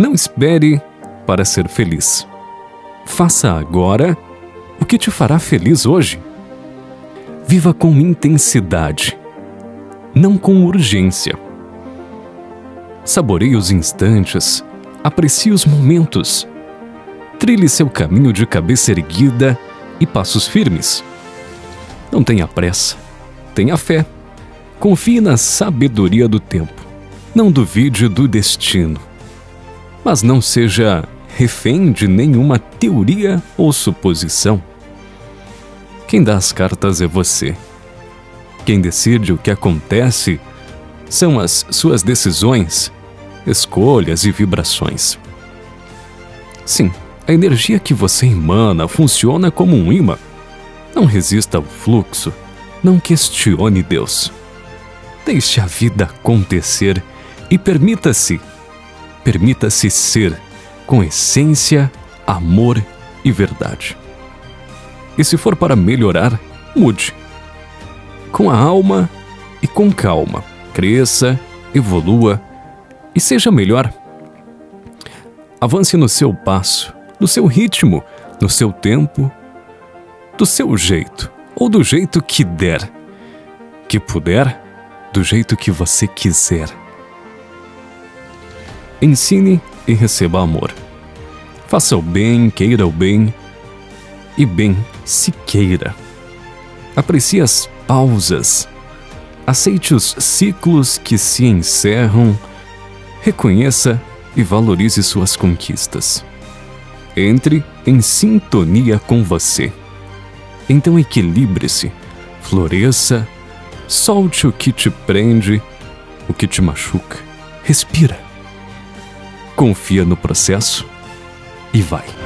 Não espere para ser feliz. Faça agora o que te fará feliz hoje. Viva com intensidade, não com urgência. Saboreie os instantes, aprecie os momentos. Trilhe seu caminho de cabeça erguida e passos firmes. Não tenha pressa, tenha fé. Confie na sabedoria do tempo. Não duvide do destino. Mas não seja refém de nenhuma teoria ou suposição. Quem dá as cartas é você. Quem decide o que acontece são as suas decisões, escolhas e vibrações. Sim, a energia que você emana funciona como um imã. Não resista ao fluxo, não questione Deus. Deixe a vida acontecer e permita-se, permita-se ser com essência, amor e verdade. E se for para melhorar, mude. Com a alma e com calma, cresça, evolua e seja melhor. Avance no seu passo, no seu ritmo, no seu tempo, do seu jeito ou do jeito que der. Que puder, do jeito que você quiser. Ensine e receba amor. Faça o bem, queira o bem, e bem se queira. Aprecie as pausas, aceite os ciclos que se encerram, reconheça e valorize suas conquistas. Entre em sintonia com você. Então equilibre-se, floresça, solte o que te prende, o que te machuca. Respira confia no processo e vai.